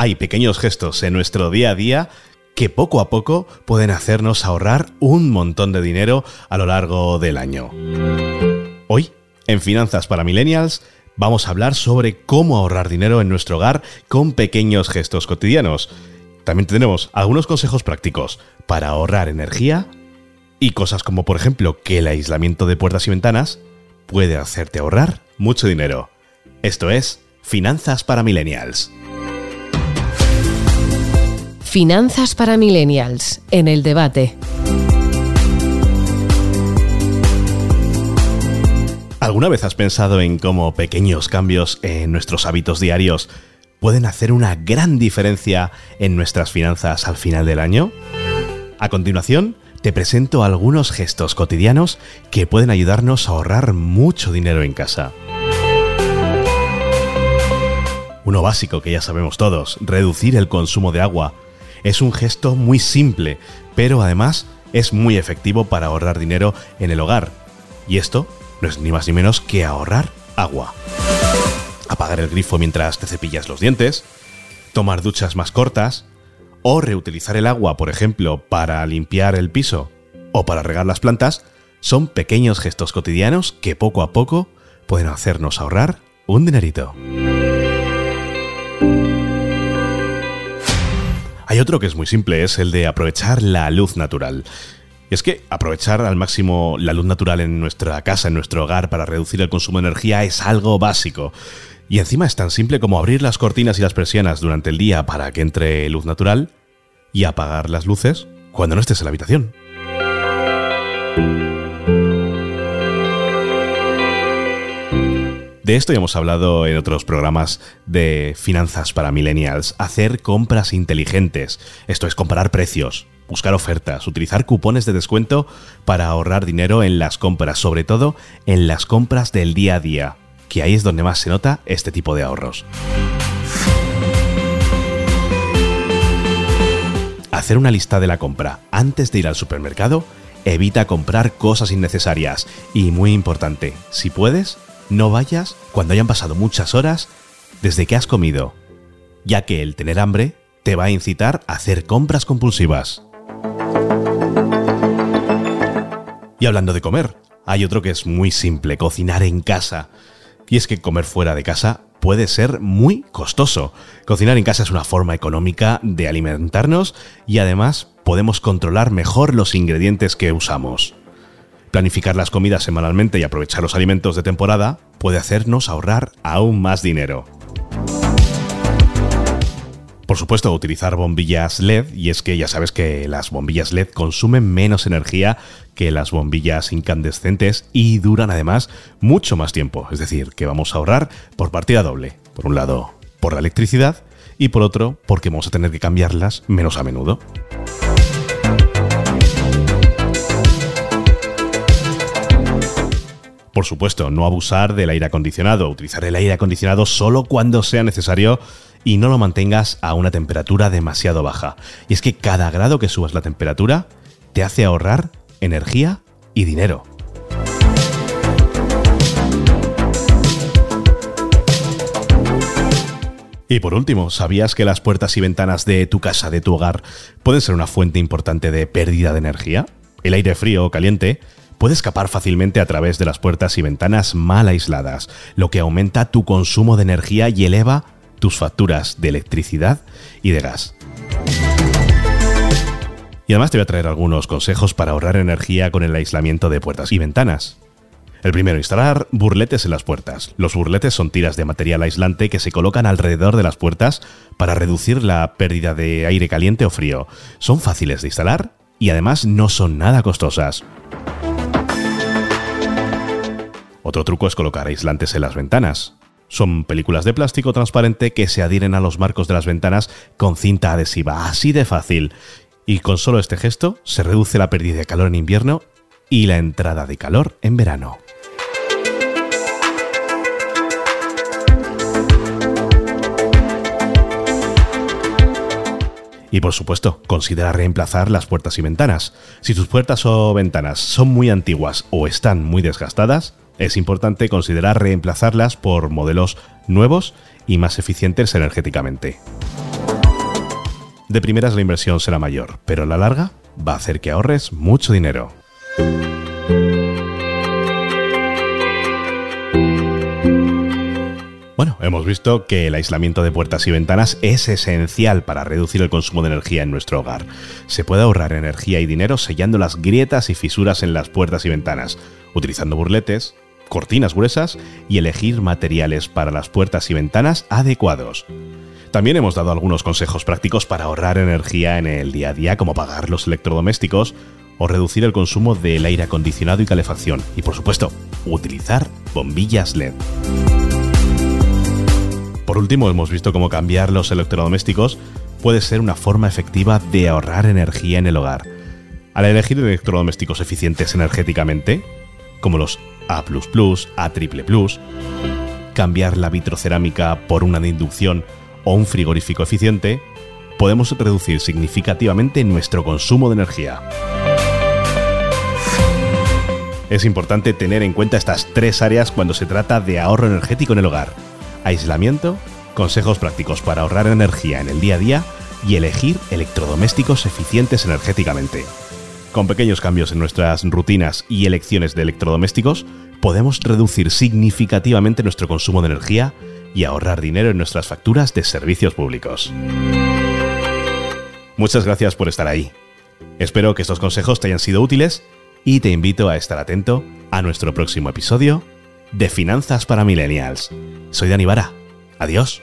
Hay pequeños gestos en nuestro día a día que poco a poco pueden hacernos ahorrar un montón de dinero a lo largo del año. Hoy, en Finanzas para Millennials, vamos a hablar sobre cómo ahorrar dinero en nuestro hogar con pequeños gestos cotidianos. También tenemos algunos consejos prácticos para ahorrar energía y cosas como por ejemplo que el aislamiento de puertas y ventanas puede hacerte ahorrar mucho dinero. Esto es Finanzas para Millennials. Finanzas para Millennials, en el debate. ¿Alguna vez has pensado en cómo pequeños cambios en nuestros hábitos diarios pueden hacer una gran diferencia en nuestras finanzas al final del año? A continuación, te presento algunos gestos cotidianos que pueden ayudarnos a ahorrar mucho dinero en casa. Uno básico que ya sabemos todos, reducir el consumo de agua. Es un gesto muy simple, pero además es muy efectivo para ahorrar dinero en el hogar. Y esto no es ni más ni menos que ahorrar agua. Apagar el grifo mientras te cepillas los dientes, tomar duchas más cortas, o reutilizar el agua, por ejemplo, para limpiar el piso o para regar las plantas, son pequeños gestos cotidianos que poco a poco pueden hacernos ahorrar un dinerito. Otro que es muy simple, es el de aprovechar la luz natural. Y es que aprovechar al máximo la luz natural en nuestra casa, en nuestro hogar, para reducir el consumo de energía es algo básico. Y encima es tan simple como abrir las cortinas y las persianas durante el día para que entre luz natural y apagar las luces cuando no estés en la habitación. De esto ya hemos hablado en otros programas de finanzas para millennials. Hacer compras inteligentes. Esto es comparar precios, buscar ofertas, utilizar cupones de descuento para ahorrar dinero en las compras, sobre todo en las compras del día a día, que ahí es donde más se nota este tipo de ahorros. Hacer una lista de la compra antes de ir al supermercado evita comprar cosas innecesarias y muy importante, si puedes, no vayas cuando hayan pasado muchas horas desde que has comido, ya que el tener hambre te va a incitar a hacer compras compulsivas. Y hablando de comer, hay otro que es muy simple, cocinar en casa. Y es que comer fuera de casa puede ser muy costoso. Cocinar en casa es una forma económica de alimentarnos y además podemos controlar mejor los ingredientes que usamos. Planificar las comidas semanalmente y aprovechar los alimentos de temporada puede hacernos ahorrar aún más dinero. Por supuesto, utilizar bombillas LED, y es que ya sabes que las bombillas LED consumen menos energía que las bombillas incandescentes y duran además mucho más tiempo. Es decir, que vamos a ahorrar por partida doble. Por un lado, por la electricidad y por otro, porque vamos a tener que cambiarlas menos a menudo. Por supuesto, no abusar del aire acondicionado, utilizar el aire acondicionado solo cuando sea necesario y no lo mantengas a una temperatura demasiado baja. Y es que cada grado que subas la temperatura te hace ahorrar energía y dinero. Y por último, ¿sabías que las puertas y ventanas de tu casa, de tu hogar, pueden ser una fuente importante de pérdida de energía? El aire frío o caliente puede escapar fácilmente a través de las puertas y ventanas mal aisladas, lo que aumenta tu consumo de energía y eleva tus facturas de electricidad y de gas. Y además te voy a traer algunos consejos para ahorrar energía con el aislamiento de puertas y ventanas. El primero, instalar burletes en las puertas. Los burletes son tiras de material aislante que se colocan alrededor de las puertas para reducir la pérdida de aire caliente o frío. Son fáciles de instalar y además no son nada costosas. Otro truco es colocar aislantes en las ventanas. Son películas de plástico transparente que se adhieren a los marcos de las ventanas con cinta adhesiva, así de fácil. Y con solo este gesto se reduce la pérdida de calor en invierno y la entrada de calor en verano. Y por supuesto, considera reemplazar las puertas y ventanas. Si tus puertas o ventanas son muy antiguas o están muy desgastadas, es importante considerar reemplazarlas por modelos nuevos y más eficientes energéticamente. De primeras la inversión será mayor, pero a la larga va a hacer que ahorres mucho dinero. Bueno, hemos visto que el aislamiento de puertas y ventanas es esencial para reducir el consumo de energía en nuestro hogar. Se puede ahorrar energía y dinero sellando las grietas y fisuras en las puertas y ventanas, utilizando burletes, cortinas gruesas y elegir materiales para las puertas y ventanas adecuados. También hemos dado algunos consejos prácticos para ahorrar energía en el día a día, como pagar los electrodomésticos o reducir el consumo del aire acondicionado y calefacción. Y por supuesto, utilizar bombillas LED. Por último, hemos visto cómo cambiar los electrodomésticos puede ser una forma efectiva de ahorrar energía en el hogar. Al elegir electrodomésticos eficientes energéticamente, como los A, A, cambiar la vitrocerámica por una de inducción o un frigorífico eficiente, podemos reducir significativamente nuestro consumo de energía. Es importante tener en cuenta estas tres áreas cuando se trata de ahorro energético en el hogar aislamiento, consejos prácticos para ahorrar energía en el día a día y elegir electrodomésticos eficientes energéticamente. Con pequeños cambios en nuestras rutinas y elecciones de electrodomésticos, podemos reducir significativamente nuestro consumo de energía y ahorrar dinero en nuestras facturas de servicios públicos. Muchas gracias por estar ahí. Espero que estos consejos te hayan sido útiles y te invito a estar atento a nuestro próximo episodio de Finanzas para Millennials. Soy Dani Vara. Adiós.